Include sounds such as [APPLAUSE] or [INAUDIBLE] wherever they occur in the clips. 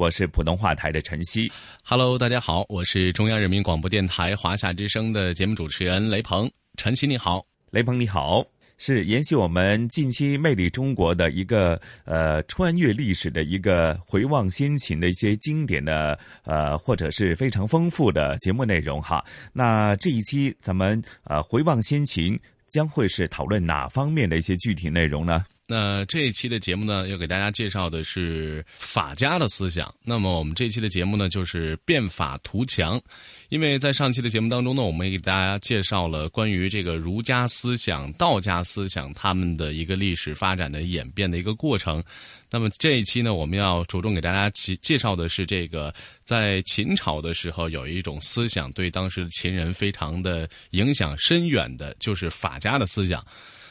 我是普通话台的陈曦。Hello，大家好，我是中央人民广播电台华夏之声的节目主持人雷鹏。陈曦你好，雷鹏你好。是延续我们近期《魅力中国》的一个呃穿越历史的一个回望先秦的一些经典的呃或者是非常丰富的节目内容哈。那这一期咱们呃回望先秦将会是讨论哪方面的一些具体内容呢？那这一期的节目呢，要给大家介绍的是法家的思想。那么我们这一期的节目呢，就是变法图强。因为在上期的节目当中呢，我们也给大家介绍了关于这个儒家思想、道家思想他们的一个历史发展的演变的一个过程。那么这一期呢，我们要着重给大家介介绍的是这个在秦朝的时候有一种思想对当时的秦人非常的影响深远的，就是法家的思想。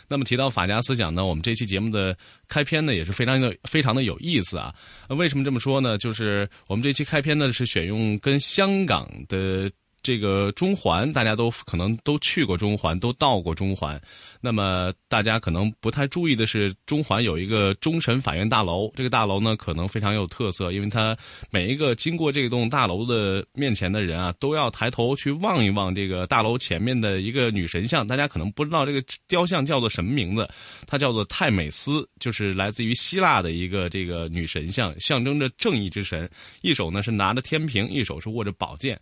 那么提到法家思想呢，我们这期节目的开篇呢也是非常的非常的有意思啊。为什么这么说呢？就是我们这期开篇呢是选用跟香港的这个中环，大家都可能都去过中环，都到过中环。那么大家可能不太注意的是，中环有一个终审法院大楼。这个大楼呢，可能非常有特色，因为它每一个经过这栋大楼的面前的人啊，都要抬头去望一望这个大楼前面的一个女神像。大家可能不知道这个雕像叫做什么名字，它叫做泰美斯，就是来自于希腊的一个这个女神像，象征着正义之神。一手呢是拿着天平，一手是握着宝剑。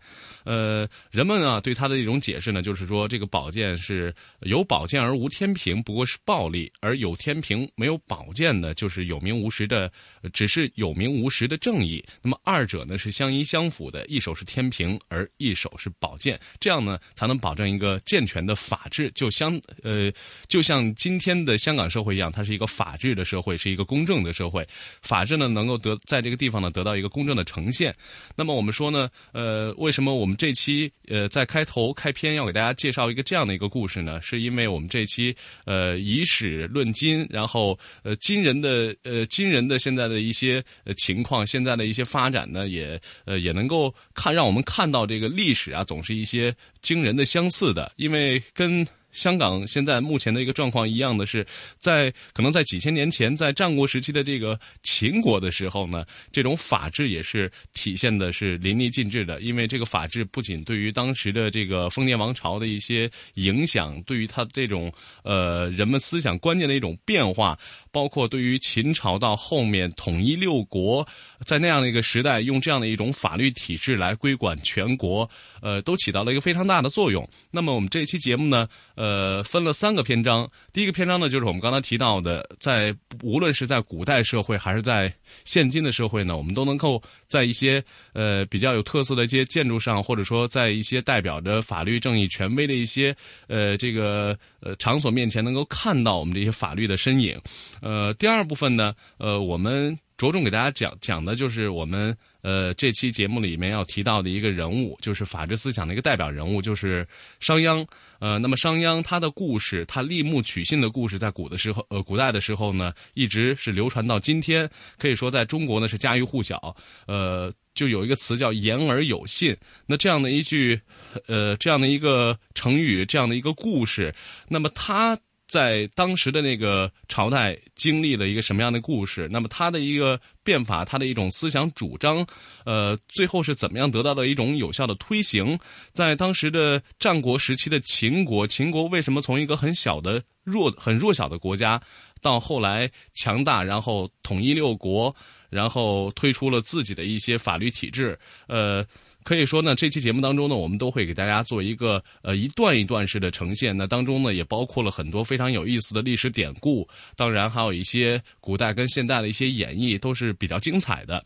呃，人们啊对他的一种解释呢，就是说这个宝剑是有宝剑而无。天平不过是暴力，而有天平没有宝剑呢，就是有名无实的，只是有名无实的正义。那么二者呢是相依相辅的，一手是天平，而一手是宝剑，这样呢才能保证一个健全的法治。就相呃，就像今天的香港社会一样，它是一个法治的社会，是一个公正的社会。法治呢能够得在这个地方呢得到一个公正的呈现。那么我们说呢，呃，为什么我们这期呃在开头开篇要给大家介绍一个这样的一个故事呢？是因为我们这期。呃以史论今，然后呃今人的呃今人的现在的一些呃情况，现在的一些发展呢，也呃也能够看让我们看到这个历史啊，总是一些惊人的相似的，因为跟。香港现在目前的一个状况一样的是，在可能在几千年前，在战国时期的这个秦国的时候呢，这种法治也是体现的是淋漓尽致的。因为这个法治不仅对于当时的这个封建王朝的一些影响，对于他这种呃人们思想观念的一种变化。包括对于秦朝到后面统一六国，在那样的一个时代，用这样的一种法律体制来规管全国，呃，都起到了一个非常大的作用。那么我们这期节目呢，呃，分了三个篇章。第一个篇章呢，就是我们刚才提到的，在无论是在古代社会还是在现今的社会呢，我们都能够在一些呃比较有特色的一些建筑上，或者说在一些代表着法律正义权威的一些呃这个呃场所面前，能够看到我们这些法律的身影。呃，第二部分呢，呃，我们着重给大家讲讲的就是我们呃这期节目里面要提到的一个人物，就是法治思想的一个代表人物，就是商鞅。呃，那么商鞅他的故事，他立木取信的故事，在古的时候，呃，古代的时候呢，一直是流传到今天，可以说在中国呢是家喻户晓。呃，就有一个词叫言而有信。那这样的一句，呃，这样的一个成语，这样的一个故事，那么他。在当时的那个朝代经历了一个什么样的故事？那么他的一个变法，他的一种思想主张，呃，最后是怎么样得到了一种有效的推行？在当时的战国时期的秦国，秦国为什么从一个很小的弱、很弱小的国家，到后来强大，然后统一六国，然后推出了自己的一些法律体制？呃。可以说呢，这期节目当中呢，我们都会给大家做一个呃一段一段式的呈现。那当中呢，也包括了很多非常有意思的历史典故，当然还有一些古代跟现代的一些演绎，都是比较精彩的。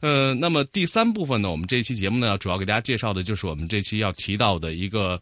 呃，那么第三部分呢，我们这期节目呢，主要给大家介绍的就是我们这期要提到的一个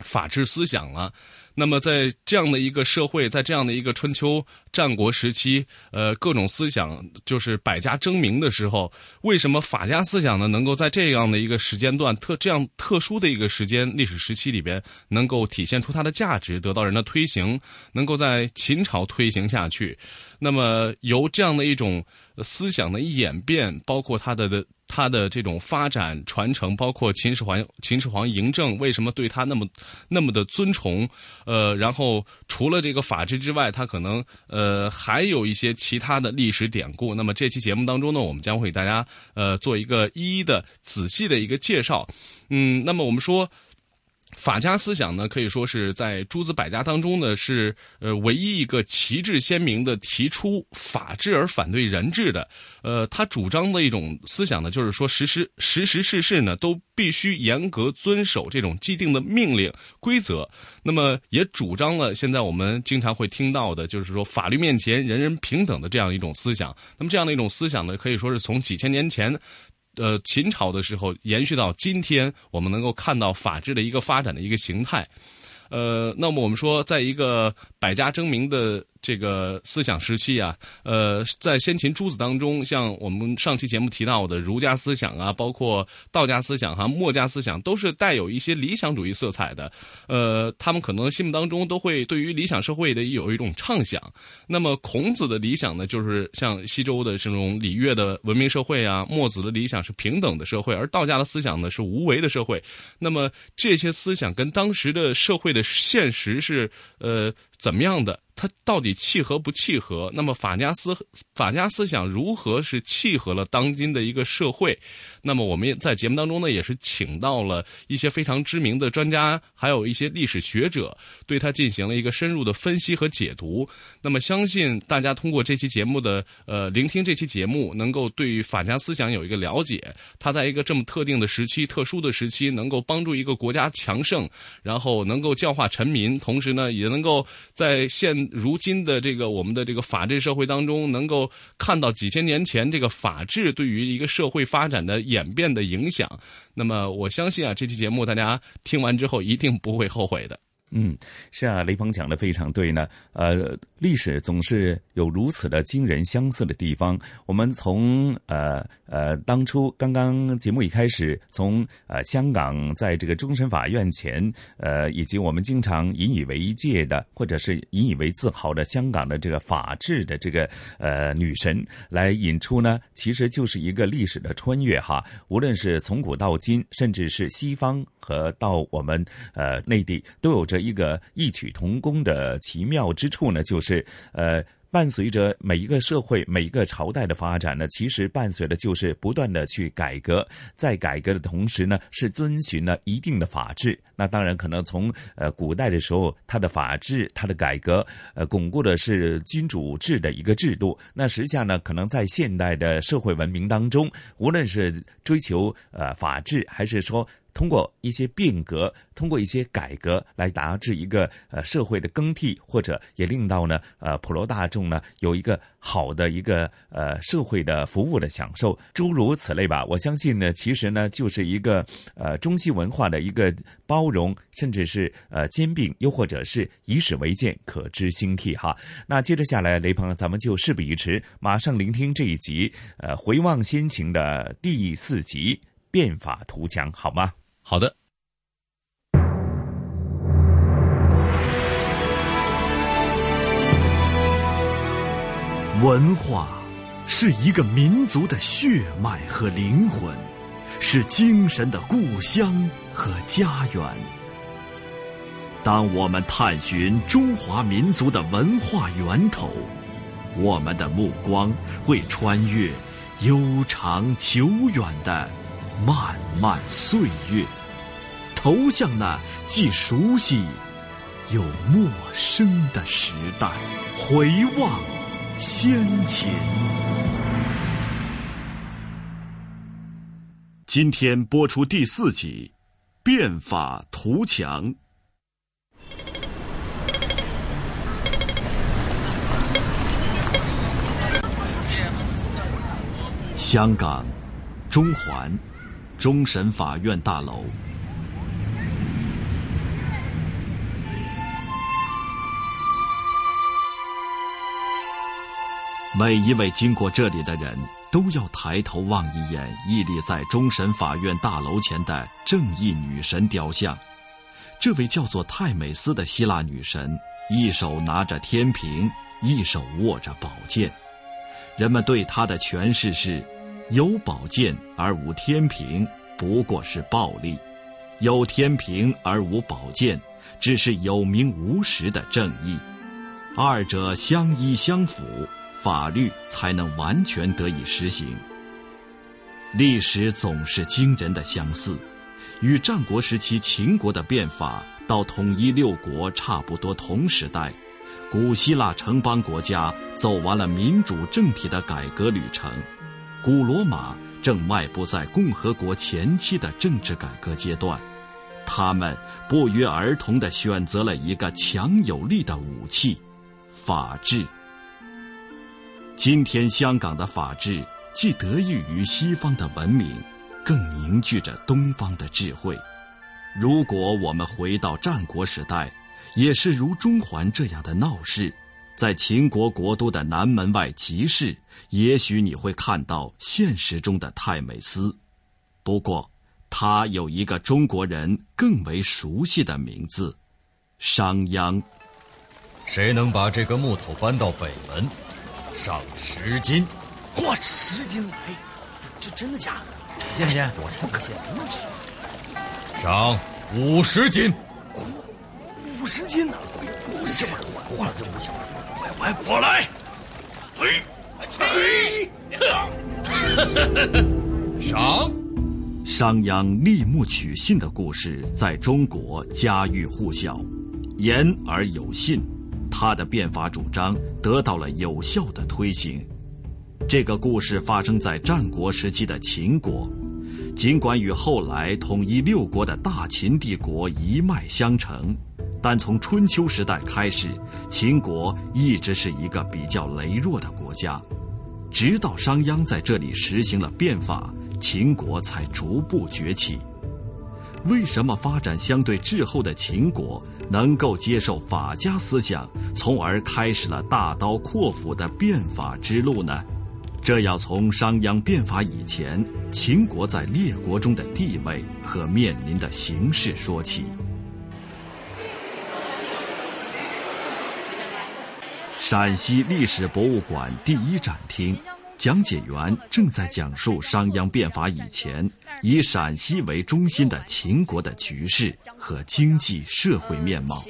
法治思想了。那么，在这样的一个社会，在这样的一个春秋战国时期，呃，各种思想就是百家争鸣的时候，为什么法家思想呢，能够在这样的一个时间段特这样特殊的一个时间历史时期里边，能够体现出它的价值，得到人的推行，能够在秦朝推行下去？那么，由这样的一种思想的演变，包括他的的。他的这种发展传承，包括秦始皇，秦始皇嬴政为什么对他那么那么的尊崇？呃，然后除了这个法治之外，他可能呃还有一些其他的历史典故。那么这期节目当中呢，我们将会给大家呃做一个一一的仔细的一个介绍。嗯，那么我们说。法家思想呢，可以说是在诸子百家当中呢，是呃唯一一个旗帜鲜明的提出法治而反对人治的。呃，他主张的一种思想呢，就是说时时时时事事呢都必须严格遵守这种既定的命令规则。那么也主张了现在我们经常会听到的，就是说法律面前人人平等的这样一种思想。那么这样的一种思想呢，可以说是从几千年前。呃，秦朝的时候延续到今天，我们能够看到法治的一个发展的一个形态。呃，那么我们说，在一个百家争鸣的。这个思想时期啊，呃，在先秦诸子当中，像我们上期节目提到的儒家思想啊，包括道家思想哈、墨家思想，都是带有一些理想主义色彩的。呃，他们可能心目当中都会对于理想社会的有一种畅想。那么孔子的理想呢，就是像西周的这种礼乐的文明社会啊；墨子的理想是平等的社会，而道家的思想呢是无为的社会。那么这些思想跟当时的社会的现实是呃怎么样的？它到底契合不契合？那么法家思法家思想如何是契合了当今的一个社会？那么我们在节目当中呢，也是请到了一些非常知名的专家，还有一些历史学者，对它进行了一个深入的分析和解读。那么相信大家通过这期节目的呃聆听这期节目，能够对于法家思想有一个了解。它在一个这么特定的时期、特殊的时期，能够帮助一个国家强盛，然后能够教化臣民，同时呢，也能够在现如今的这个我们的这个法治社会当中，能够看到几千年前这个法治对于一个社会发展的演变的影响。那么，我相信啊，这期节目大家听完之后一定不会后悔的。嗯，是啊，雷鹏讲的非常对呢。呃，历史总是有如此的惊人相似的地方。我们从呃呃当初刚刚节目一开始，从呃香港在这个终审法院前，呃以及我们经常引以为戒的，或者是引以为自豪的香港的这个法治的这个呃女神来引出呢，其实就是一个历史的穿越哈。无论是从古到今，甚至是西方和到我们呃内地，都有着。一个异曲同工的奇妙之处呢，就是呃，伴随着每一个社会、每一个朝代的发展呢，其实伴随的就是不断的去改革，在改革的同时呢，是遵循了一定的法治。那当然，可能从呃古代的时候，它的法治、它的改革，呃，巩固的是君主制的一个制度。那实际上呢，可能在现代的社会文明当中，无论是追求呃法治，还是说。通过一些变革，通过一些改革来达至一个呃社会的更替，或者也令到呢呃普罗大众呢有一个好的一个呃社会的服务的享受，诸如此类吧。我相信呢，其实呢就是一个呃中西文化的一个包容，甚至是呃兼并，又或者是以史为鉴，可知兴替哈。那接着下来，雷鹏，咱们就事不宜迟，马上聆听这一集呃回望先秦的第四集变法图强，好吗？好的。文化是一个民族的血脉和灵魂，是精神的故乡和家园。当我们探寻中华民族的文化源头，我们的目光会穿越悠长久远的漫漫岁月。投向那既熟悉又陌生的时代，回望先秦。今天播出第四集，《变法图强》。香港，中环，终审法院大楼。每一位经过这里的人都要抬头望一眼屹立在终审法院大楼前的正义女神雕像。这位叫做泰美斯的希腊女神，一手拿着天平，一手握着宝剑。人们对她的诠释是：有宝剑而无天平，不过是暴力；有天平而无宝剑，只是有名无实的正义。二者相依相辅。法律才能完全得以实行。历史总是惊人的相似，与战国时期秦国的变法到统一六国差不多同时代，古希腊城邦国家走完了民主政体的改革旅程，古罗马正迈步在共和国前期的政治改革阶段，他们不约而同地选择了一个强有力的武器——法治。今天香港的法治既得益于西方的文明，更凝聚着东方的智慧。如果我们回到战国时代，也是如中环这样的闹市，在秦国国都的南门外集市，也许你会看到现实中的泰美斯。不过，他有一个中国人更为熟悉的名字——商鞅。谁能把这个木头搬到北门？上十斤，嚯，十斤来，这真的假的？信不信？我才不信呢！上五十斤，嚯，五十斤呢？这么多，嚯，这不行，我我我来，嘿，起，上。商鞅立木取信的故事在中国家喻户晓，言而有信。他的变法主张得到了有效的推行。这个故事发生在战国时期的秦国，尽管与后来统一六国的大秦帝国一脉相承，但从春秋时代开始，秦国一直是一个比较羸弱的国家。直到商鞅在这里实行了变法，秦国才逐步崛起。为什么发展相对滞后的秦国能够接受法家思想，从而开始了大刀阔斧的变法之路呢？这要从商鞅变法以前，秦国在列国中的地位和面临的形势说起。陕西历史博物馆第一展厅，讲解员正在讲述商鞅变法以前。以陕西为中心的秦国的局势和经济社会面貌。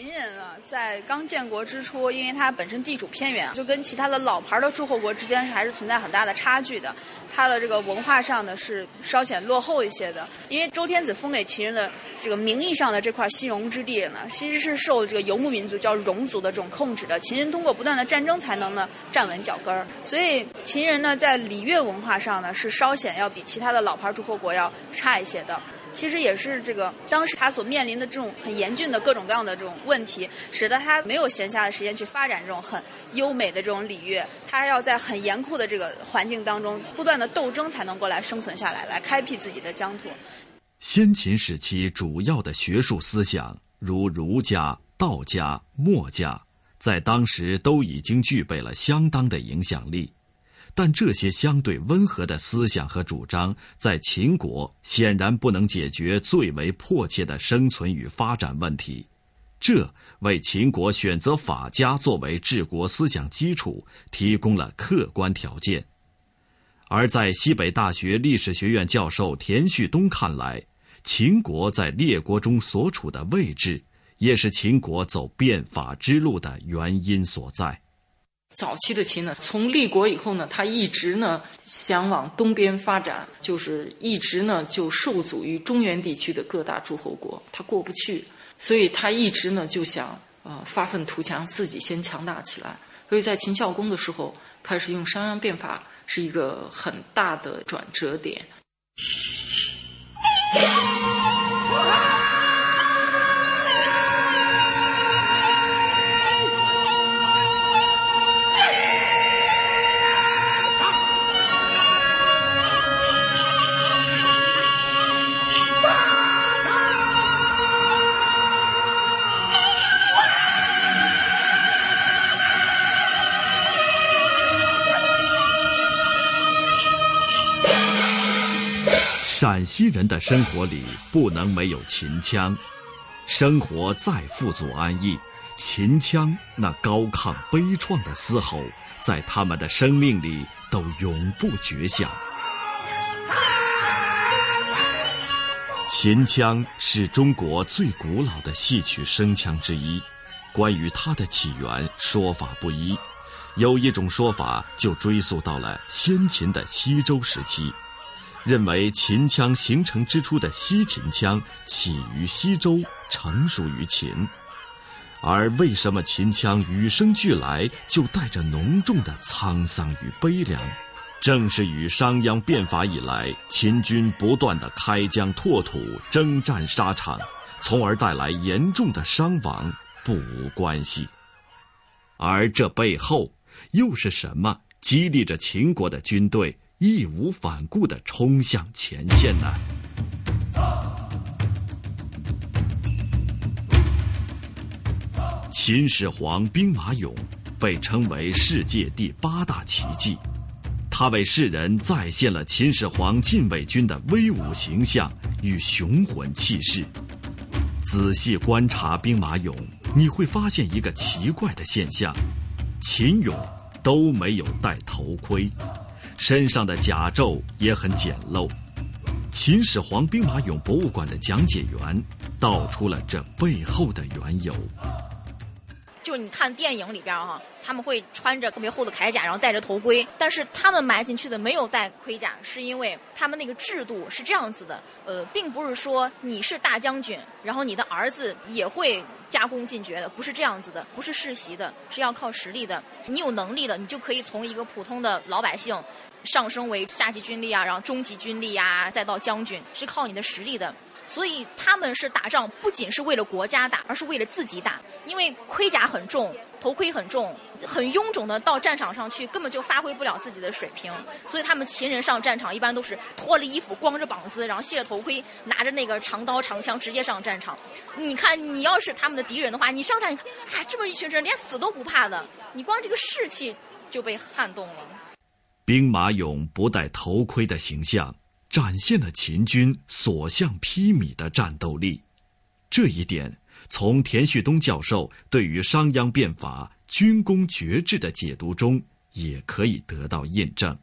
在刚建国之初，因为它本身地处偏远，就跟其他的老牌的诸侯国之间是还是存在很大的差距的。它的这个文化上呢是稍显落后一些的。因为周天子封给秦人的这个名义上的这块西戎之地呢，其实是受这个游牧民族叫戎族的这种控制的。秦人通过不断的战争才能呢站稳脚跟儿。所以秦人呢在礼乐文化上呢是稍显要比其他的老牌诸侯国要。差一些的，其实也是这个当时他所面临的这种很严峻的各种各样的这种问题，使得他没有闲暇的时间去发展这种很优美的这种礼乐。他要在很严酷的这个环境当中不断的斗争，才能过来生存下来，来开辟自己的疆土。先秦时期主要的学术思想，如儒家、道家、墨家，在当时都已经具备了相当的影响力。但这些相对温和的思想和主张，在秦国显然不能解决最为迫切的生存与发展问题，这为秦国选择法家作为治国思想基础提供了客观条件。而在西北大学历史学院教授田旭东看来，秦国在列国中所处的位置，也是秦国走变法之路的原因所在。早期的秦呢，从立国以后呢，他一直呢想往东边发展，就是一直呢就受阻于中原地区的各大诸侯国，他过不去，所以他一直呢就想呃发愤图强，自己先强大起来。所以在秦孝公的时候，开始用商鞅变法，是一个很大的转折点。陕西人的生活里不能没有秦腔，生活再富足安逸，秦腔那高亢悲怆的嘶吼，在他们的生命里都永不绝响。秦腔是中国最古老的戏曲声腔之一，关于它的起源说法不一，有一种说法就追溯到了先秦的西周时期。认为秦腔形成之初的西秦腔起于西周，成熟于秦。而为什么秦腔与生俱来就带着浓重的沧桑与悲凉？正是与商鞅变法以来，秦军不断的开疆拓土、征战沙场，从而带来严重的伤亡不无关系。而这背后又是什么激励着秦国的军队？义无反顾的冲向前线呢？秦始皇兵马俑被称为世界第八大奇迹，它为世人再现了秦始皇禁卫军的威武形象与雄浑气势。仔细观察兵马俑，你会发现一个奇怪的现象：秦俑都没有戴头盔。身上的甲胄也很简陋。秦始皇兵马俑博物馆的讲解员道出了这背后的缘由。就你看电影里边哈，他们会穿着特别厚的铠甲，然后戴着头盔，但是他们埋进去的没有戴盔甲，是因为他们那个制度是这样子的。呃，并不是说你是大将军，然后你的儿子也会加功进爵的，不是这样子的，不是世袭的，是要靠实力的。你有能力的，你就可以从一个普通的老百姓。上升为下级军力啊，然后中级军力啊，再到将军，是靠你的实力的。所以他们是打仗，不仅是为了国家打，而是为了自己打。因为盔甲很重，头盔很重，很臃肿的到战场上去，根本就发挥不了自己的水平。所以他们秦人上战场一般都是脱了衣服，光着膀子，然后卸了头盔，拿着那个长刀长枪直接上战场。你看，你要是他们的敌人的话，你上战场，哎，这么一群人连死都不怕的，你光这个士气就被撼动了。兵马俑不戴头盔的形象，展现了秦军所向披靡的战斗力。这一点，从田旭东教授对于商鞅变法军功爵制的解读中，也可以得到印证。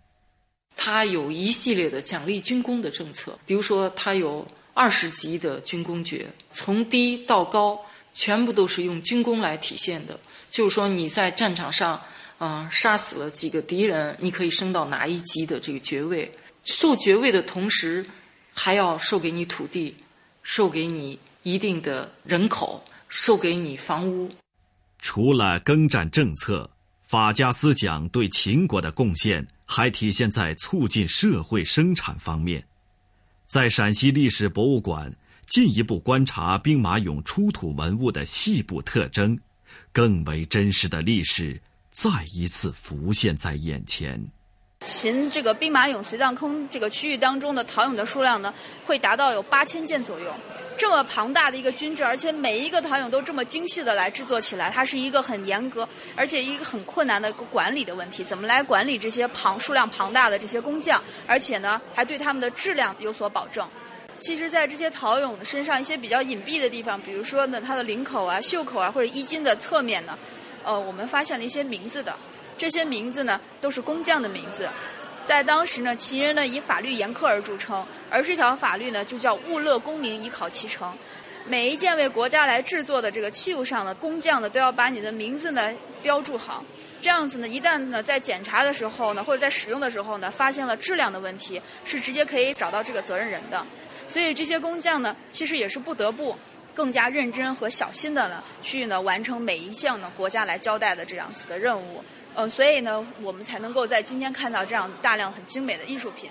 他有一系列的奖励军功的政策，比如说，他有二十级的军功爵，从低到高，全部都是用军功来体现的。就是说，你在战场上。啊，杀死了几个敌人，你可以升到哪一级的这个爵位？授爵位的同时，还要授给你土地，授给你一定的人口，授给你房屋。除了耕战政策，法家思想对秦国的贡献还体现在促进社会生产方面。在陕西历史博物馆进一步观察兵马俑出土文物的细部特征，更为真实的历史。再一次浮现在眼前。秦这个兵马俑随葬坑这个区域当中的陶俑的数量呢，会达到有八千件左右。这么庞大的一个军制，而且每一个陶俑都这么精细的来制作起来，它是一个很严格，而且一个很困难的管理的问题。怎么来管理这些庞数量庞大的这些工匠，而且呢，还对他们的质量有所保证？其实，在这些陶俑的身上一些比较隐蔽的地方，比如说呢，它的领口啊、袖口啊，或者衣襟的侧面呢。呃，我们发现了一些名字的，这些名字呢都是工匠的名字。在当时呢，秦人呢以法律严苛而著称，而这条法律呢就叫“物乐功名，以考其成”。每一件为国家来制作的这个器物上的工匠呢，都要把你的名字呢标注好。这样子呢，一旦呢在检查的时候呢，或者在使用的时候呢，发现了质量的问题，是直接可以找到这个责任人的。所以这些工匠呢，其实也是不得不。更加认真和小心的呢，去呢完成每一项呢国家来交代的这样子的任务，呃，所以呢，我们才能够在今天看到这样大量很精美的艺术品。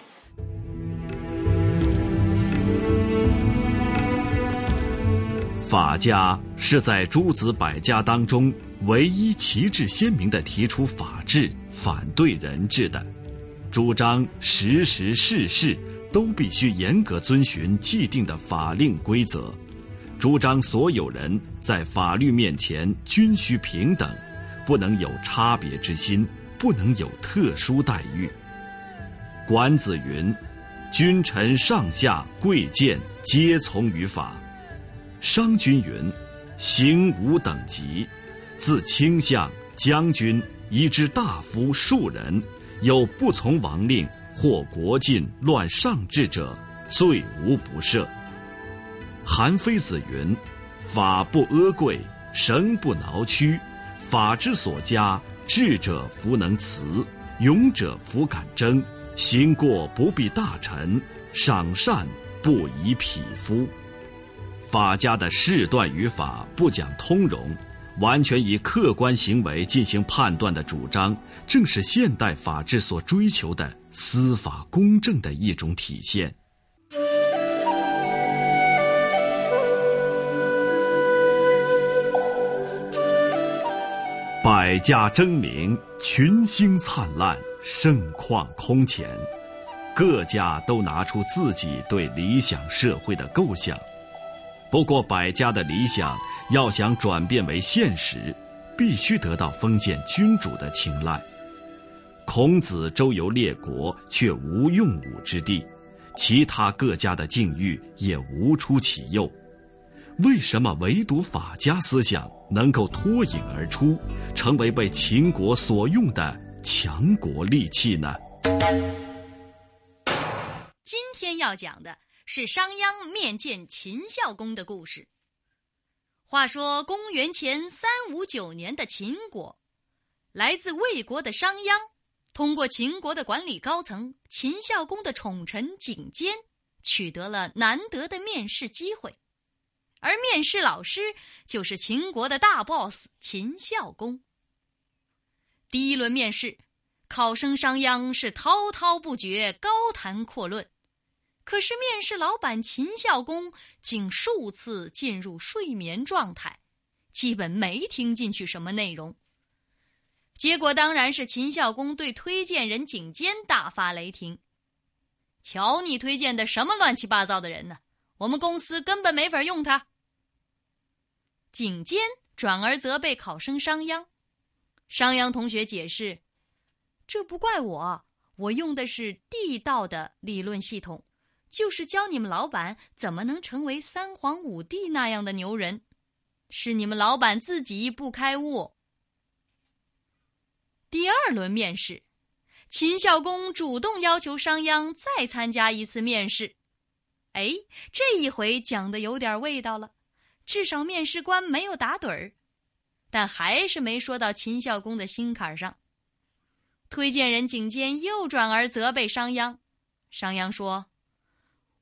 法家是在诸子百家当中唯一旗帜鲜明的提出法治、反对人治的，主张时时事事都必须严格遵循既定的法令规则。主张所有人在法律面前均需平等，不能有差别之心，不能有特殊待遇。管子云：“君臣上下贵贱皆从于法。商君云：“行无等级，自卿相、将军以至大夫庶人，有不从王令或国禁乱上制者，罪无不赦。”韩非子云：“法不阿贵，绳不挠屈。法之所加，智者弗能辞，勇者弗敢争。行过不必大臣，赏善不以匹夫。”法家的事断语法不讲通融，完全以客观行为进行判断的主张，正是现代法治所追求的司法公正的一种体现。百家争鸣，群星灿烂，盛况空前，各家都拿出自己对理想社会的构想。不过，百家的理想要想转变为现实，必须得到封建君主的青睐。孔子周游列国，却无用武之地；其他各家的境遇也无出其右。为什么唯独法家思想能够脱颖而出，成为被秦国所用的强国利器呢？今天要讲的。是商鞅面见秦孝公的故事。话说公元前三五九年的秦国，来自魏国的商鞅，通过秦国的管理高层秦孝公的宠臣景监，取得了难得的面试机会。而面试老师就是秦国的大 boss 秦孝公。第一轮面试，考生商鞅是滔滔不绝，高谈阔论。可是，面试老板秦孝公竟数次进入睡眠状态，基本没听进去什么内容。结果当然是秦孝公对推荐人景监大发雷霆：“瞧你推荐的什么乱七八糟的人呢？我们公司根本没法用他。”景监转而责备考生商鞅，商鞅同学解释：“这不怪我，我用的是地道的理论系统。”就是教你们老板怎么能成为三皇五帝那样的牛人，是你们老板自己不开悟。第二轮面试，秦孝公主动要求商鞅再参加一次面试。哎，这一回讲的有点味道了，至少面试官没有打盹儿，但还是没说到秦孝公的心坎上。推荐人景监又转而责备商鞅，商鞅说。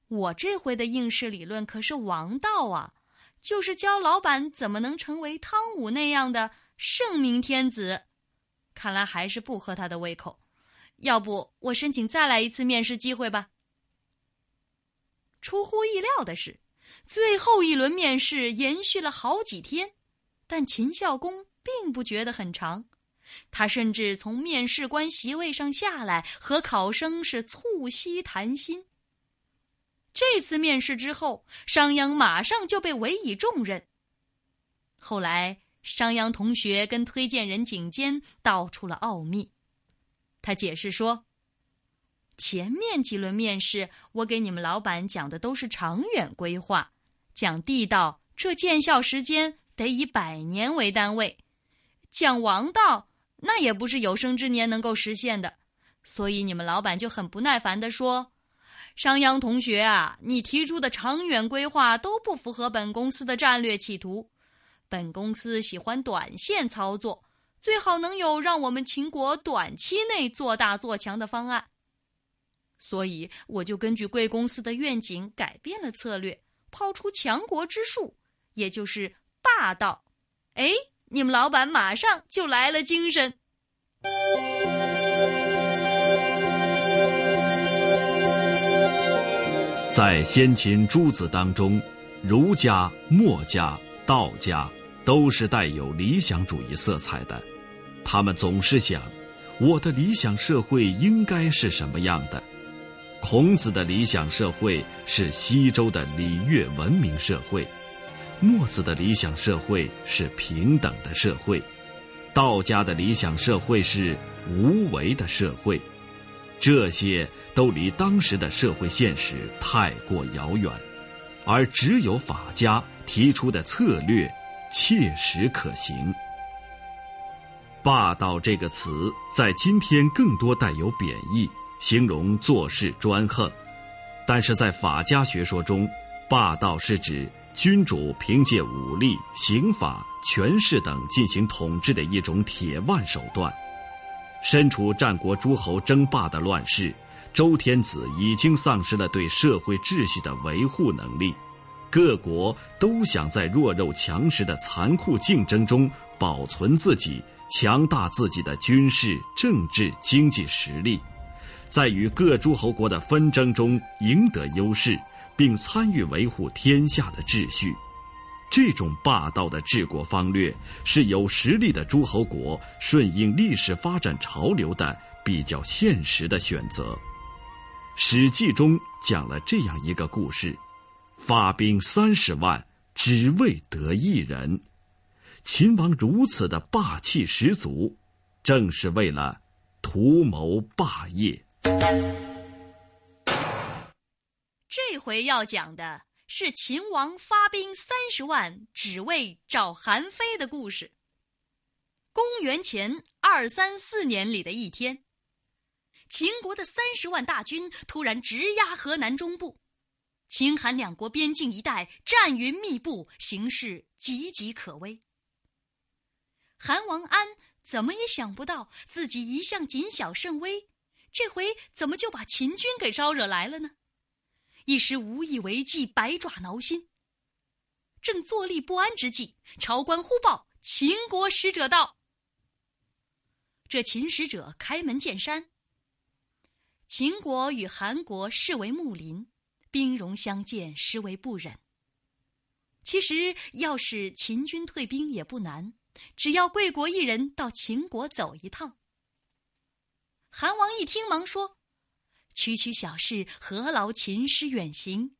我这回的应试理论可是王道啊，就是教老板怎么能成为汤武那样的圣明天子。看来还是不合他的胃口，要不我申请再来一次面试机会吧。出乎意料的是，最后一轮面试延续了好几天，但秦孝公并不觉得很长，他甚至从面试官席位上下来，和考生是促膝谈心。这次面试之后，商鞅马上就被委以重任。后来，商鞅同学跟推荐人景监道出了奥秘。他解释说：“前面几轮面试，我给你们老板讲的都是长远规划，讲地道，这见效时间得以百年为单位；讲王道，那也不是有生之年能够实现的。所以，你们老板就很不耐烦地说。”商鞅同学啊，你提出的长远规划都不符合本公司的战略企图。本公司喜欢短线操作，最好能有让我们秦国短期内做大做强的方案。所以，我就根据贵公司的愿景改变了策略，抛出强国之术，也就是霸道。哎，你们老板马上就来了精神。在先秦诸子当中，儒家、墨家、道家都是带有理想主义色彩的。他们总是想，我的理想社会应该是什么样的？孔子的理想社会是西周的礼乐文明社会，墨子的理想社会是平等的社会，道家的理想社会是无为的社会。这些都离当时的社会现实太过遥远，而只有法家提出的策略切实可行。霸道这个词在今天更多带有贬义，形容做事专横；但是在法家学说中，霸道是指君主凭借武力、刑法、权势等进行统治的一种铁腕手段。身处战国诸侯争霸的乱世，周天子已经丧失了对社会秩序的维护能力，各国都想在弱肉强食的残酷竞争中保存自己。强大自己的军事、政治、经济实力，在与各诸侯国的纷争中赢得优势，并参与维护天下的秩序。这种霸道的治国方略，是有实力的诸侯国顺应历史发展潮流的比较现实的选择。《史记》中讲了这样一个故事：发兵三十万，只为得一人。秦王如此的霸气十足，正是为了图谋霸业。这回要讲的是秦王发兵三十万，只为找韩非的故事。公元前二三四年里的一天，秦国的三十万大军突然直压河南中部，秦韩两国边境一带战云密布，形势岌岌可危。韩王安怎么也想不到，自己一向谨小慎微，这回怎么就把秦军给招惹来了呢？一时无以为继，百爪挠心。正坐立不安之际，朝官忽报秦国使者到。这秦使者开门见山：秦国与韩国视为睦邻，兵戎相见，实为不忍。其实要是秦军退兵也不难。只要贵国一人到秦国走一趟。韩王一听，忙说：“区区小事，何劳秦师远行？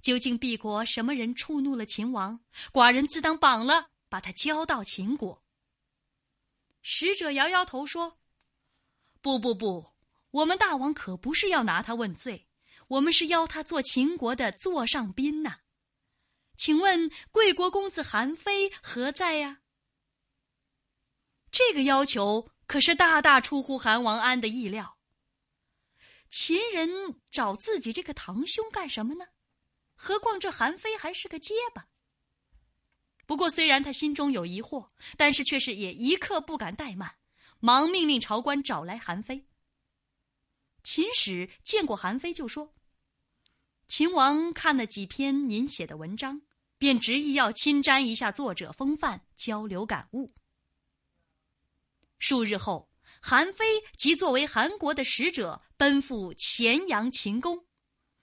究竟敝国什么人触怒了秦王？寡人自当绑了，把他交到秦国。”使者摇摇头说：“不不不，我们大王可不是要拿他问罪，我们是邀他做秦国的座上宾呐。请问贵国公子韩非何在呀？”这个要求可是大大出乎韩王安的意料。秦人找自己这个堂兄干什么呢？何况这韩非还是个结巴。不过虽然他心中有疑惑，但是却是也一刻不敢怠慢，忙命令朝官找来韩非。秦使见过韩非，就说：“秦王看了几篇您写的文章，便执意要亲瞻一下作者风范，交流感悟。”数日后，韩非即作为韩国的使者奔赴咸阳秦宫，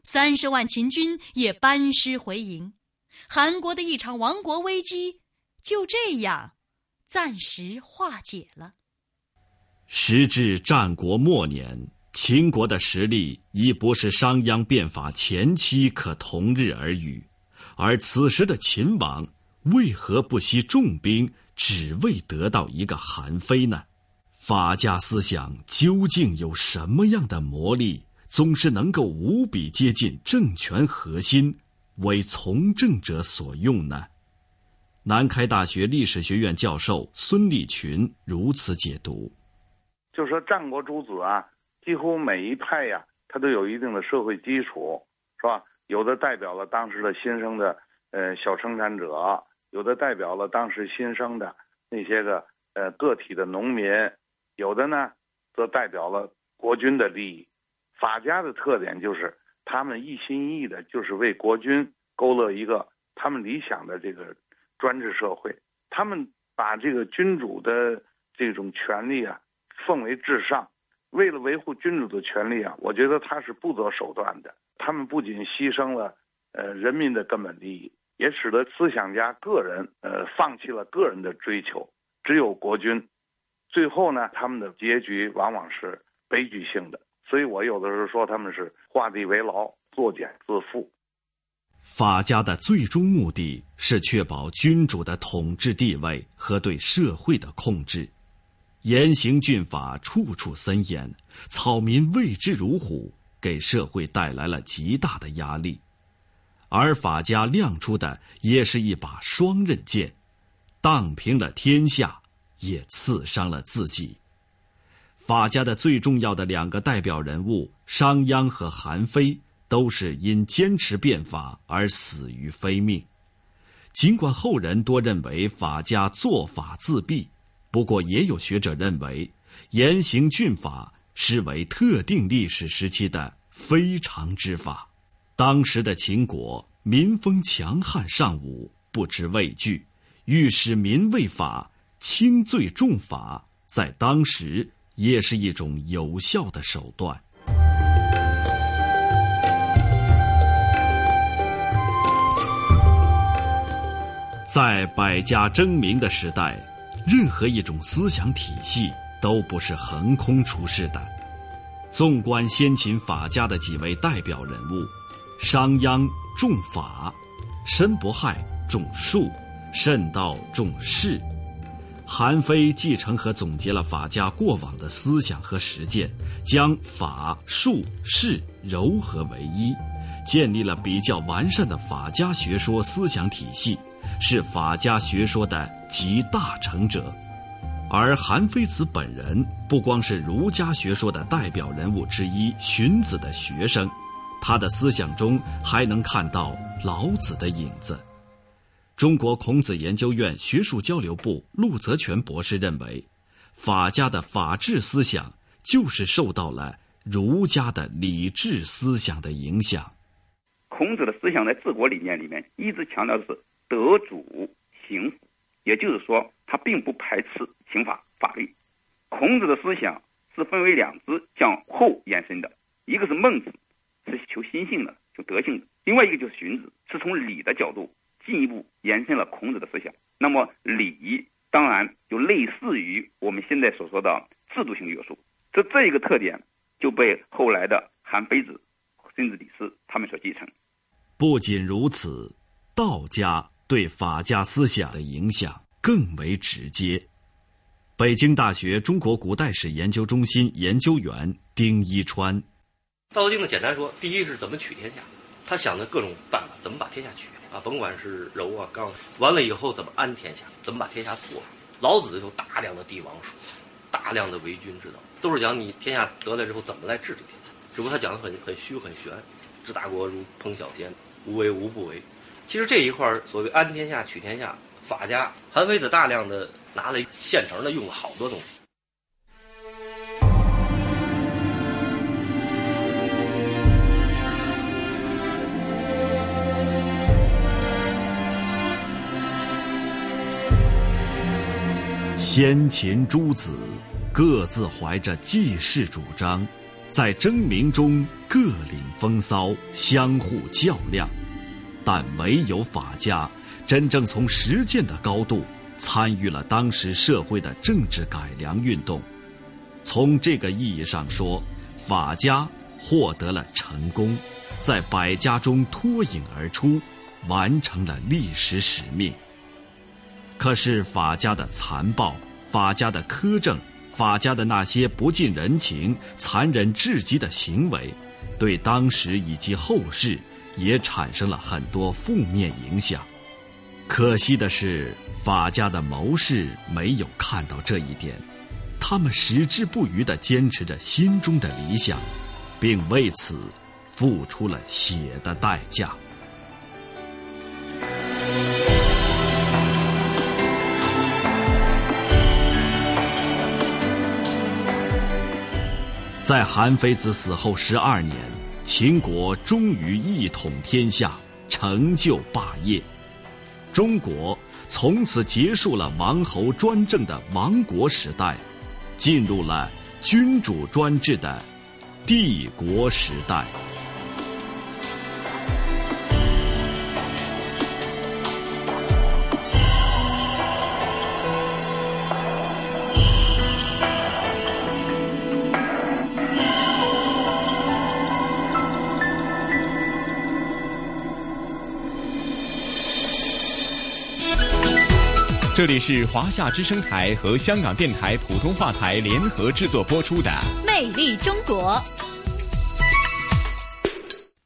三十万秦军也班师回营，韩国的一场亡国危机就这样暂时化解了。时至战国末年，秦国的实力已不是商鞅变法前期可同日而语，而此时的秦王为何不惜重兵，只为得到一个韩非呢？法家思想究竟有什么样的魔力，总是能够无比接近政权核心，为从政者所用呢？南开大学历史学院教授孙立群如此解读：就说战国诸子啊，几乎每一派呀，它都有一定的社会基础，是吧？有的代表了当时的新生的呃小生产者，有的代表了当时新生的那些个呃个体的农民。有的呢，则代表了国君的利益。法家的特点就是，他们一心一意的，就是为国君勾勒一个他们理想的这个专制社会。他们把这个君主的这种权利啊，奉为至上。为了维护君主的权利啊，我觉得他是不择手段的。他们不仅牺牲了呃人民的根本利益，也使得思想家个人呃放弃了个人的追求，只有国君。最后呢，他们的结局往往是悲剧性的，所以我有的时候说他们是画地为牢，作茧自缚。法家的最终目的是确保君主的统治地位和对社会的控制，严刑峻法，处处森严，草民畏之如虎，给社会带来了极大的压力。而法家亮出的也是一把双刃剑，荡平了天下，也刺伤了自己。法家的最重要的两个代表人物商鞅和韩非，都是因坚持变法而死于非命。尽管后人多认为法家做法自毙，不过也有学者认为，严刑峻法是为特定历史时期的非常之法。当时的秦国民风强悍尚武，不知畏惧，欲使民畏法，轻罪重罚，在当时也是一种有效的手段。在百家争鸣的时代，任何一种思想体系都不是横空出世的。纵观先秦法家的几位代表人物，商鞅重法，申不害重术，慎道重势。韩非继承和总结了法家过往的思想和实践，将法、术、势糅合为一，建立了比较完善的法家学说思想体系。是法家学说的集大成者，而韩非子本人不光是儒家学说的代表人物之一，荀子的学生，他的思想中还能看到老子的影子。中国孔子研究院学术交流部陆泽全博士认为，法家的法治思想就是受到了儒家的礼治思想的影响。孔子的思想在治国理念里面一直强调的是。德主刑，也就是说，他并不排斥刑法法律。孔子的思想是分为两支向后延伸的，一个是孟子，是求心性的、求德性的；另外一个就是荀子，是从礼的角度进一步延伸了孔子的思想。那么礼当然就类似于我们现在所说的制度性约束，这这一个特点就被后来的韩非子、甚至李斯他们所继承。不仅如此，道家。对法家思想的影响更为直接。北京大学中国古代史研究中心研究员丁一川，《道德经》呢，简单说，第一是怎么取天下，他想的各种办法，怎么把天下取啊，甭管是柔啊刚，完了以后怎么安天下，怎么把天下做。老子有大量的帝王术，大量的为君之道，都是讲你天下得来之后怎么来治理天下。只不过他讲的很很虚很玄，治大国如烹小天，无为无不为。其实这一块儿所谓安天下、取天下，法家韩非子大量的拿了现成的，用了好多东西。先秦诸子各自怀着济世主张，在争鸣中各领风骚，相互较量。但唯有法家真正从实践的高度参与了当时社会的政治改良运动，从这个意义上说，法家获得了成功，在百家中脱颖而出，完成了历史使命。可是法家的残暴、法家的苛政、法家的那些不近人情、残忍至极的行为，对当时以及后世。也产生了很多负面影响。可惜的是，法家的谋士没有看到这一点，他们矢志不渝地坚持着心中的理想，并为此付出了血的代价。在韩非子死后十二年。秦国终于一统天下，成就霸业。中国从此结束了王侯专政的亡国时代，进入了君主专制的帝国时代。这里是华夏之声台和香港电台普通话台联合制作播出的《魅力中国》。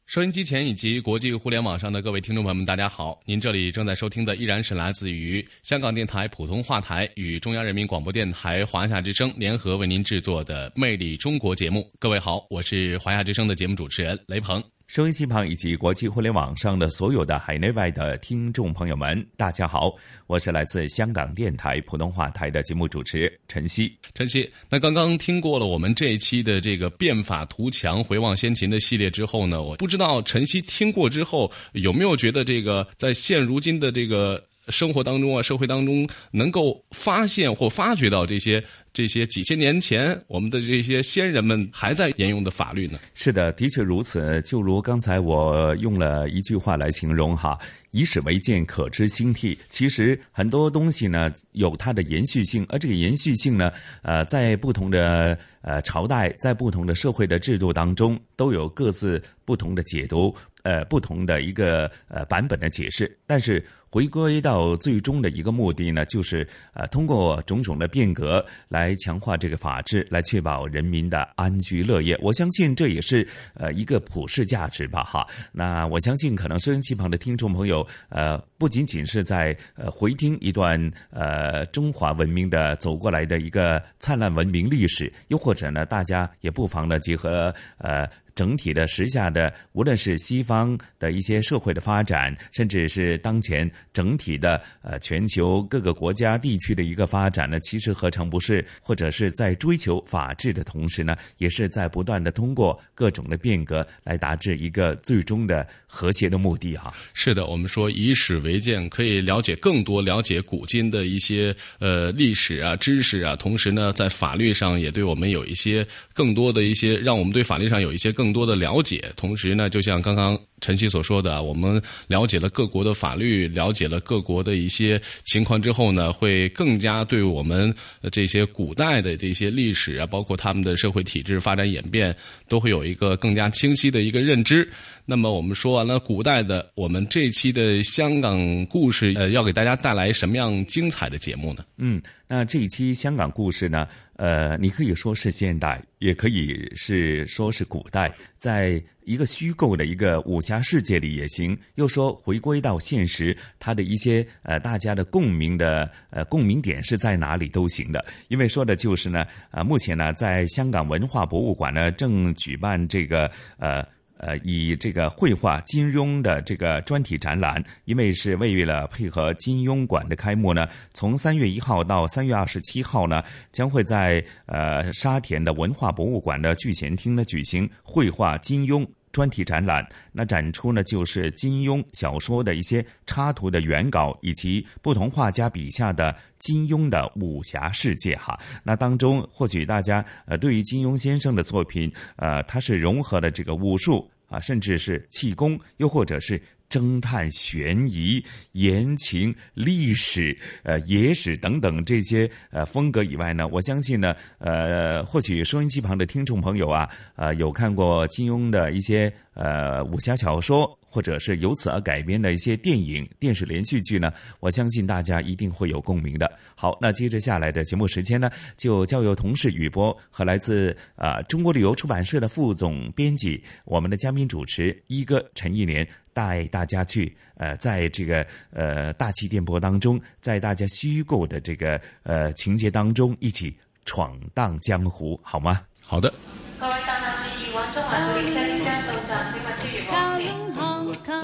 收音机前以及国际互联网上的各位听众朋友们，大家好！您这里正在收听的依然是来自于香港电台普通话台与中央人民广播电台华夏之声联合为您制作的《魅力中国》节目。各位好，我是华夏之声的节目主持人雷鹏。收音机旁以及国际互联网上的所有的海内外的听众朋友们，大家好，我是来自香港电台普通话台的节目主持陈曦。陈曦，那刚刚听过了我们这一期的这个变法图强、回望先秦的系列之后呢，我不知道陈曦听过之后有没有觉得这个在现如今的这个生活当中啊、社会当中，能够发现或发掘到这些。这些几千年前我们的这些先人们还在沿用的法律呢？是的，的确如此。就如刚才我用了一句话来形容哈，“以史为鉴，可知兴替”。其实很多东西呢有它的延续性，而这个延续性呢，呃，在不同的呃朝代，在不同的社会的制度当中，都有各自不同的解读，呃，不同的一个呃版本的解释。但是回归到最终的一个目的呢，就是呃通过种种的变革来。强化这个法治，来确保人民的安居乐业。我相信这也是呃一个普世价值吧，哈。那我相信可能收音机旁的听众朋友，呃，不仅仅是在呃回听一段呃中华文明的走过来的一个灿烂文明历史，又或者呢，大家也不妨呢结合呃。整体的时下的，无论是西方的一些社会的发展，甚至是当前整体的呃全球各个国家地区的一个发展呢，其实何尝不是，或者是在追求法治的同时呢，也是在不断的通过各种的变革来达至一个最终的和谐的目的哈。是的，我们说以史为鉴，可以了解更多了解古今的一些呃历史啊知识啊，同时呢，在法律上也对我们有一些更多的一些，让我们对法律上有一些更。更多的了解，同时呢，就像刚刚晨曦所说的，我们了解了各国的法律，了解了各国的一些情况之后呢，会更加对我们这些古代的这些历史啊，包括他们的社会体制发展演变，都会有一个更加清晰的一个认知。那么我们说完了古代的，我们这期的香港故事，呃，要给大家带来什么样精彩的节目呢？嗯，那这一期香港故事呢？呃，你可以说是现代，也可以是说是古代，在一个虚构的一个武侠世界里也行。又说回归到现实，它的一些呃大家的共鸣的呃共鸣点是在哪里都行的。因为说的就是呢，啊，目前呢，在香港文化博物馆呢正举办这个呃。呃，以这个绘画金庸的这个专题展览，因为是为了配合金庸馆的开幕呢，从三月一号到三月二十七号呢，将会在呃沙田的文化博物馆的聚贤厅呢举行绘画金庸专题展览。那展出呢就是金庸小说的一些插图的原稿，以及不同画家笔下的金庸的武侠世界哈。那当中或许大家呃对于金庸先生的作品，呃，他是融合了这个武术。啊，甚至是气功，又或者是侦探、悬疑、言情、历史、呃野史等等这些呃风格以外呢，我相信呢，呃，或许收音机旁的听众朋友啊，呃，有看过金庸的一些呃武侠小说。或者是由此而改编的一些电影、电视连续剧呢，我相信大家一定会有共鸣的。好，那接着下来的节目时间呢，就交由同事雨波和来自啊中国旅游出版社的副总编辑，我们的嘉宾主持一哥陈一年带大家去呃，在这个呃大气电波当中，在大家虚构的这个呃情节当中一起闯荡江湖，好吗？好的。各位大众注意，王中环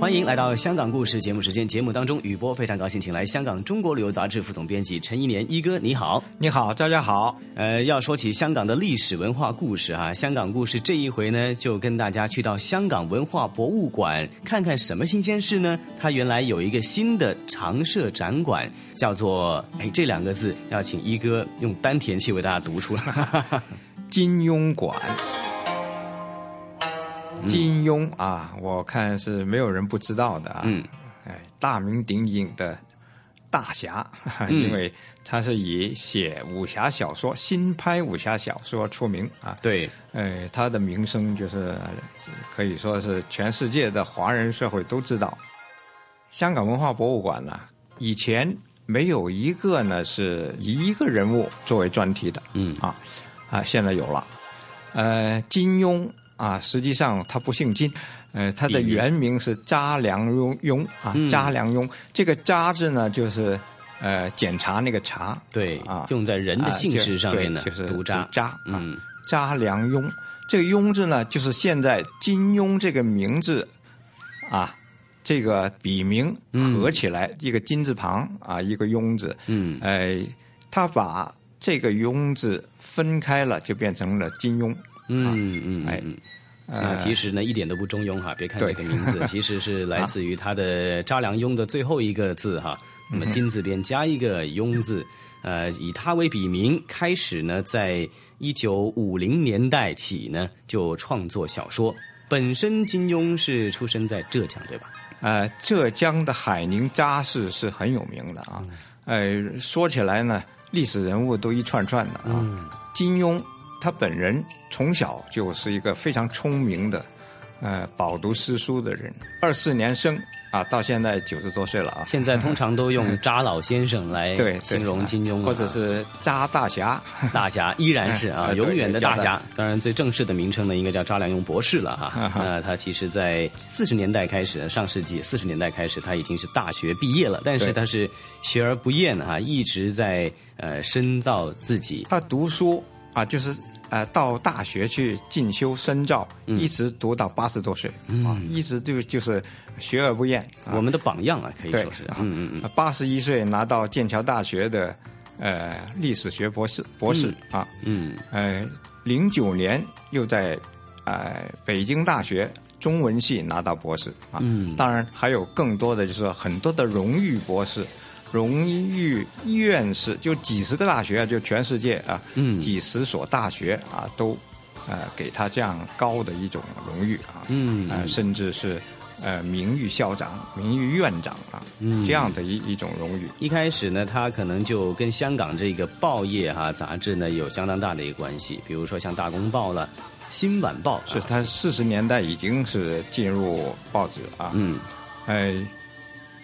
欢迎来到香港故事节目时间。节目当中，雨波非常高兴，请来香港中国旅游杂志副总编辑陈一年一哥，你好，你好，大家好。呃，要说起香港的历史文化故事哈，香港故事这一回呢，就跟大家去到香港文化博物馆看看什么新鲜事呢？它原来有一个新的常设展馆，叫做哎这两个字，要请一哥用丹田气为大家读出来，[LAUGHS] 金庸馆。金庸啊，我看是没有人不知道的啊。嗯，哎，大名鼎鼎的大侠，嗯因为他是以写武侠小说、新拍武侠小说出名啊。对，哎，他的名声就是可以说是全世界的华人社会都知道。香港文化博物馆呢，以前没有一个呢是以一个人物作为专题的，嗯啊啊，现在有了。呃，金庸啊，实际上他不姓金，呃，他的原名是查良镛镛啊，嗯。查良镛。这个查字呢，就是呃检查那个查，对啊，用在人的姓氏上面呢啊就是读查查，嗯，查良镛。这个镛字呢，就是现在金庸这个名字啊，这个笔名合起来，一个金字旁啊，一个庸字，嗯，哎，他把这个庸字分开了，就变成了金庸。嗯嗯，哎嗯。呃那其实呢，一点都不中庸哈。别看这个名字，[LAUGHS] 其实是来自于他的查良镛的最后一个字哈。[LAUGHS] 那么金字边加一个庸字，呃，以他为笔名，开始呢，在一九五零年代起呢，就创作小说。本身金庸是出生在浙江，对吧？呃，浙江的海宁扎市是很有名的啊。呃，说起来呢，历史人物都一串串的啊。金庸他本人从小就是一个非常聪明的，呃，饱读诗书的人。二四年生啊，到现在九十多岁了啊。现在通常都用查老先生来 [LAUGHS] 对对形容金庸，或者是扎大侠。[LAUGHS] 大侠依然是 [LAUGHS] 啊，永远的大侠。当然，最正式的名称呢，应该叫查良镛博士了哈。那他其实，在四十年代开始，上世纪四十年代开始，他已经是大学毕业了，但是他是学而不厌啊，一直在呃深造自己。他读书啊，就是呃到大学去进修深造，一直读到八十多岁、啊，一直就就是学而不厌。啊、我们的榜样啊，可以说是，啊嗯嗯嗯，八十一岁拿到剑桥大学的呃历史学博士博士、啊，嗯，呃，零九年又在呃北京大学中文系拿到博士啊，嗯当然还有更多的就是很多的荣誉博士。荣誉院士就几十个大学啊，就全世界啊，嗯。几十所大学啊，都呃给他这样高的一种荣誉啊，嗯。呃，甚至是呃名誉校长、名誉院长啊，嗯。这样的一一种荣誉。一开始呢，他可能就跟香港这个报业哈、杂志呢有相当大的一个关系，比如说像《大公报》了，《新晚报》是他四十年代已经是进入报纸啊，嗯，哎，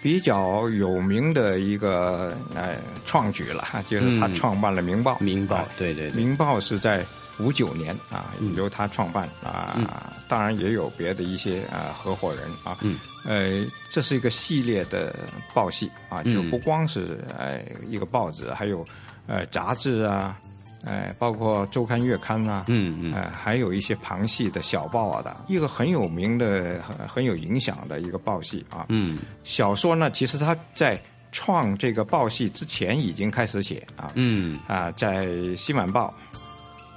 比较有名的一个呃创举了，就是他嗯。创办了《明报》。明报啊对对对明报》是在五九年啊，嗯。由他创办啊，嗯。当然也有别的一些啊合伙人啊，嗯，呃，这是一个系列的报系啊，嗯。就不光是呃一个报纸，还有呃杂志啊。呃，包括周刊、月刊啊，嗯嗯。呃，还有一些旁系的小报啊的，一个很有名的、很很有影响的一个报系啊。嗯。小说呢，其实他在创这个报系之前已经开始写啊，嗯。啊，在《新晚报》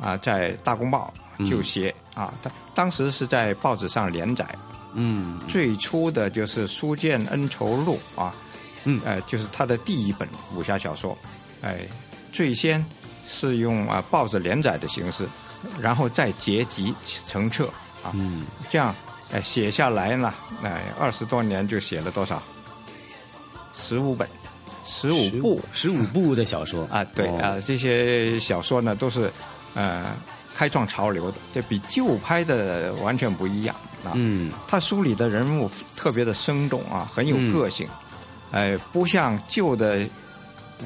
啊，在《大公报》就写、啊，他当时是在报纸上连载，嗯最初的就是《书剑恩仇录》啊，嗯，呃，就是他的第一本武侠小说，哎、最先是用啊报纸连载的形式，然后再结集成册啊，嗯，这样呃写下来呢，哎、二十多年就写了多少？十五本，十五部，十五部的小说。啊，对哦。啊，这些小说呢都是呃开创潮流的，这比旧拍的完全不一样啊。嗯，他书里的人物特别的生动啊，很有嗯。个性，呃，不像旧的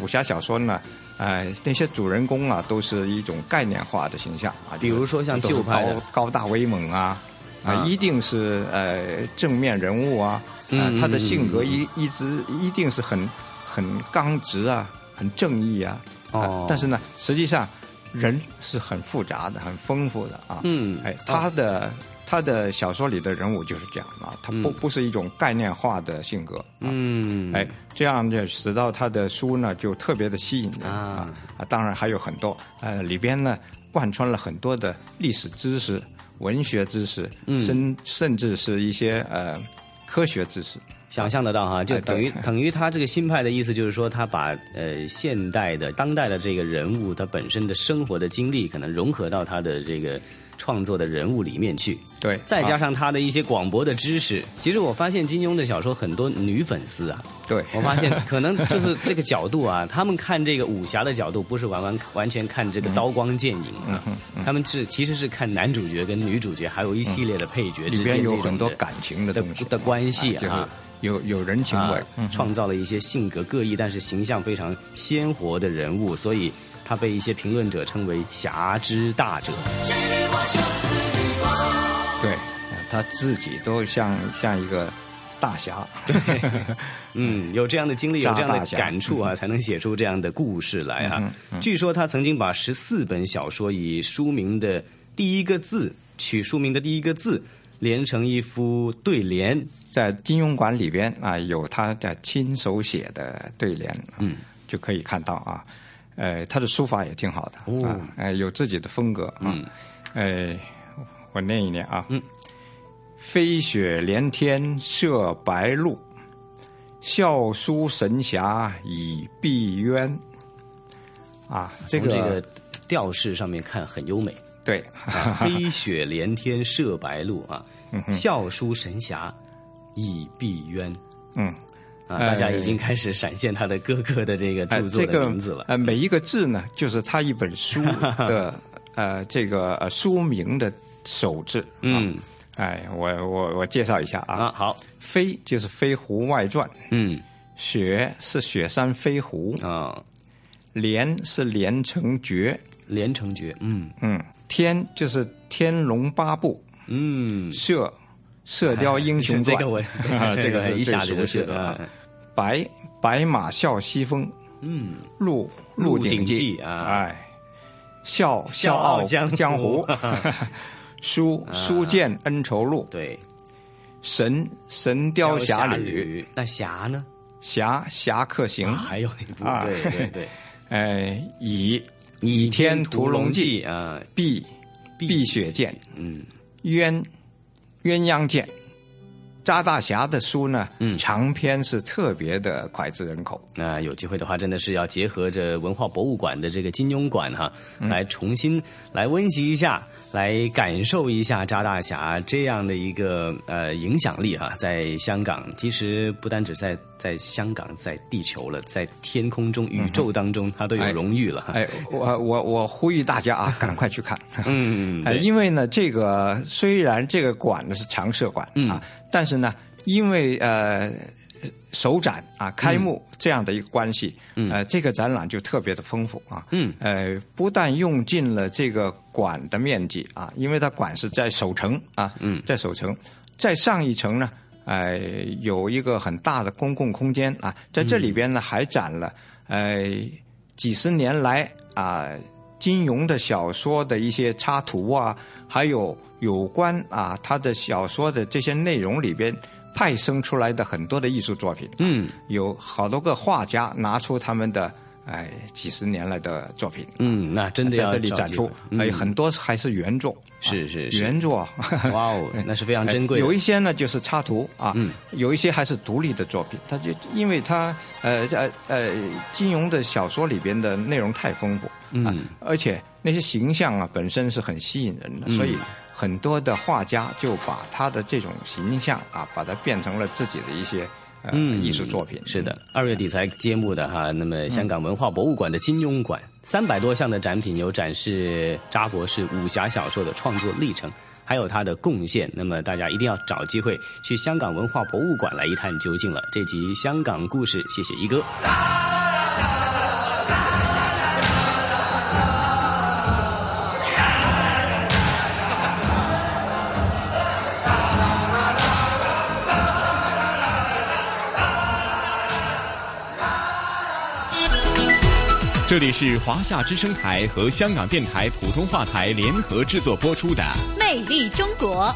武侠小说呢。呃，那些主人公啊，都是一种概念化的形象啊，比如说像旧派高高大威猛啊，啊、啊一定是呃正面人物啊，呃嗯，他的性格一一直一定是很很刚直啊，很正义啊，啊哦。但是呢，实际上人是很复杂的，很丰富的啊，嗯。哎，他的、他的小说里的人物就是这样啊，他不、嗯不是一种概念化的性格，嗯，哎，这样就使到他的书呢就特别的吸引人啊啊！当然还有很多呃里边呢贯穿了很多的历史知识、文学知识，嗯甚甚至是一些呃科学知识。想象得到哈，就哎等于对等于他这个新派的意思就是说，他把呃现代的当代的这个人物他本身的生活的经历，可能融合到他的这个创作的人物里面去。对，再加上他的一些广博的知识，其实我发现金庸的小说很多女粉丝啊。对，我发现可能就是这个角度啊，[LAUGHS] 他们看这个武侠的角度不是完完完全看这个刀光剑影啊，他们是其实是看男主角跟女主角，还有一系列的配角之间有很多感情的的的关系啊，有有人情味，创造了一些性格各异但是形象非常鲜活的人物，所以他被一些评论者称为侠之大者。对，他自己都像像一个大侠，[LAUGHS] 嗯，有这样的经历，有这样的感触啊，[LAUGHS] 才能写出这样的故事来哈。据说他曾经把十四本小说以书名的第一个字取书名的第一个字连成一副对联，在金庸馆里边啊，有他的亲手写的对联，嗯，就可以看到啊，呃，他的书法也挺好的啊，呃，有自己的风格啊，呃。我念一念啊，嗯，飞雪连天射白鹿，笑书神侠倚碧鸳。啊，这个这个调式上面看很优美。对，飞雪连天射白鹿啊，笑书神侠倚碧鸳。嗯，啊，大家已经开始闪现他的哥哥的这个著作的名字了。呃，每一个字呢，就是他一本书的 [LAUGHS] 呃这个书名的。首字，嗯，哎，我我我介绍一下啊，好，飞就是《飞狐外传》，嗯，雪是雪山飞狐啊，连是连城诀，连城诀，嗯。嗯，天就是《天龙八部》，嗯，射射雕英雄传，这个我 [LAUGHS] 这个 [LAUGHS] 一下子就是啊，白白马啸西风，嗯，鹿鹿鼎记啊，哎，笑笑傲江江湖。[LAUGHS] 书书剑恩仇录，对，神神雕侠侣，那侠呢？侠侠客行，还有一部，对对对，哎，倚倚 [LAUGHS] 天屠龙记啊，碧碧血剑，嗯，鸳鸳鸯剑。扎大侠的书呢，嗯，长篇是特别的脍炙人口。那有机会的话，真的是要结合着文化博物馆的这个金庸馆哈，来重新来温习一下，来感受一下扎大侠这样的一个呃影响力哈，在香港，其实不单只在在香港，在地球了，在天空中、宇宙当中，他都有荣誉了。哎，我我我呼吁大家啊，[LAUGHS] 赶快去看。[LAUGHS] 嗯，因为呢，这个虽然这个馆呢是常设馆啊。但是呢，因为呃首展啊开幕这样的一个关系，呃，这个展览就特别的丰富啊。嗯，呃，不但用尽了这个馆的面积啊，因为它馆是在首城啊，嗯在首城，在上一层呢，呃，有一个很大的公共空间啊，在这里边呢还展了呃几十年来啊金庸的小说的一些插图啊。还有有关啊，他的小说的这些内容里边派生出来的很多的艺术作品，嗯，有好多个画家拿出他们的哎几十年来的作品，嗯，那真的在这里展出，还有很多还是原作，是是是。原作，哇哦，[LAUGHS] 那是非常珍贵。有一些呢就是插图啊，嗯，有一些还是独立的作品，它就因为它呃呃呃金庸的小说里边的内容太丰富，嗯，而且。那些形象啊，本身是很吸引人的，所以很多的画家就把他的这种形象啊，把它变成了自己的一些呃艺术作品。是的，二月底才揭幕的哈，那么香港文化博物馆的金庸馆，三百多项的展品有展示扎博士武侠小说的创作历程，还有他的贡献。那么大家一定要找机会去香港文化博物馆来一探究竟了。这集香港故事，谢谢一哥。这里是华夏之声台和香港电台普通话台联合制作播出的《魅力中国》。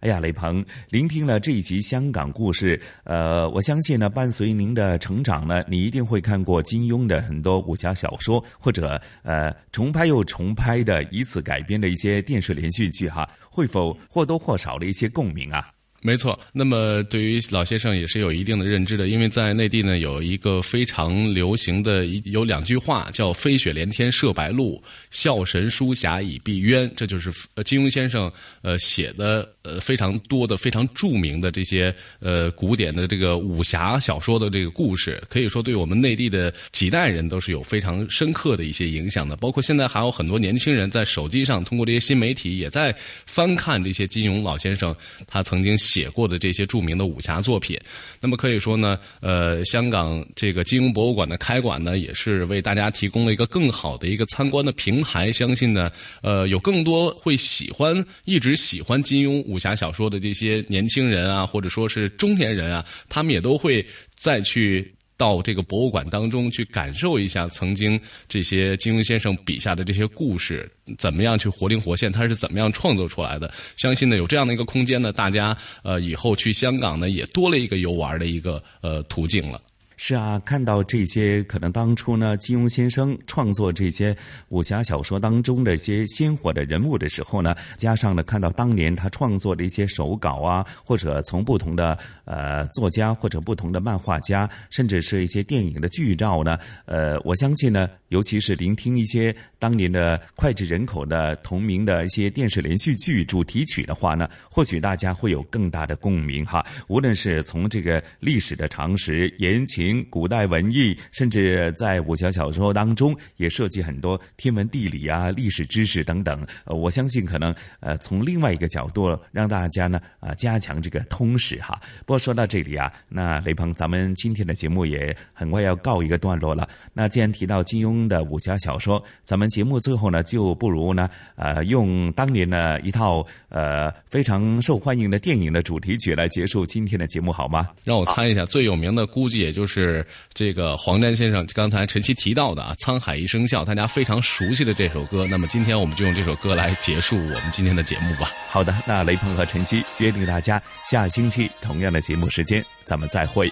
哎呀，雷鹏，聆听了这一集香港故事，呃，我相信呢，伴随您的成长呢，你一定会看过金庸的很多武侠小说，或者呃，重拍又重拍的以此改编的一些电视连续剧哈，会否或多或少的一些共鸣啊？没错，那么对于老先生也是有一定的认知的，因为在内地呢有一个非常流行的一有两句话叫“飞雪连天射白鹿，笑神书侠倚碧鸳”，这就是呃金庸先生呃写的呃非常多的非常著名的这些呃古典的这个武侠小说的这个故事，可以说对我们内地的几代人都是有非常深刻的一些影响的。包括现在还有很多年轻人在手机上通过这些新媒体也在翻看这些金庸老先生他曾经写。过的这些著名的武侠作品，那么可以说呢，呃，香港这个金庸博物馆的开馆呢，也是为大家提供了一个更好的一个参观的平台。相信呢，呃，有更多会喜欢、一直喜欢金庸武武侠小说的这些年轻人啊，或者说是中年人啊，他们也都会再去。到这个博物馆当中去感受一下曾经这些金庸先生笔下的这些故事，怎么样去活灵活现，他是怎么样创作出来的？相信呢，有这样的一个空间呢，大家呃以后去香港呢，也多了一个游玩的一个呃途径了。是啊，看到这些可能当初呢，金庸先生创作这些武侠小说当中的一些鲜活的人物的时候呢，加上呢看到当年他创作的一些手稿啊，或者从不同的呃作家或者不同的漫画家，甚至是一些电影的剧照呢，呃，我相信呢，尤其是聆听一些当年的脍炙人口的同名的一些电视连续剧主题曲的话呢，或许大家会有更大的共鸣哈。无论是从这个历史的常识、言情。古代文艺，甚至在武侠小说当中也涉及很多天文地理啊、历史知识等等。呃，我相信可能呃从另外一个角度让大家呢啊加强这个通识哈。不过说到这里啊，那雷鹏，咱们今天的节目也很快要告一个段落了。那既然提到金庸的武侠小说，咱们节目最后呢就不如呢呃用当年的一套呃非常受欢迎的电影的主题曲来结束今天的节目好吗？让我猜一下，最有名的估计也就是。是这个黄沾先生刚才晨曦提到的啊，《沧海一声笑》，大家非常熟悉的这首歌。那么今天我们就用这首歌来结束我们今天的节目吧。好的，那雷鹏和晨曦约定大家下星期同样的节目时间，咱们再会。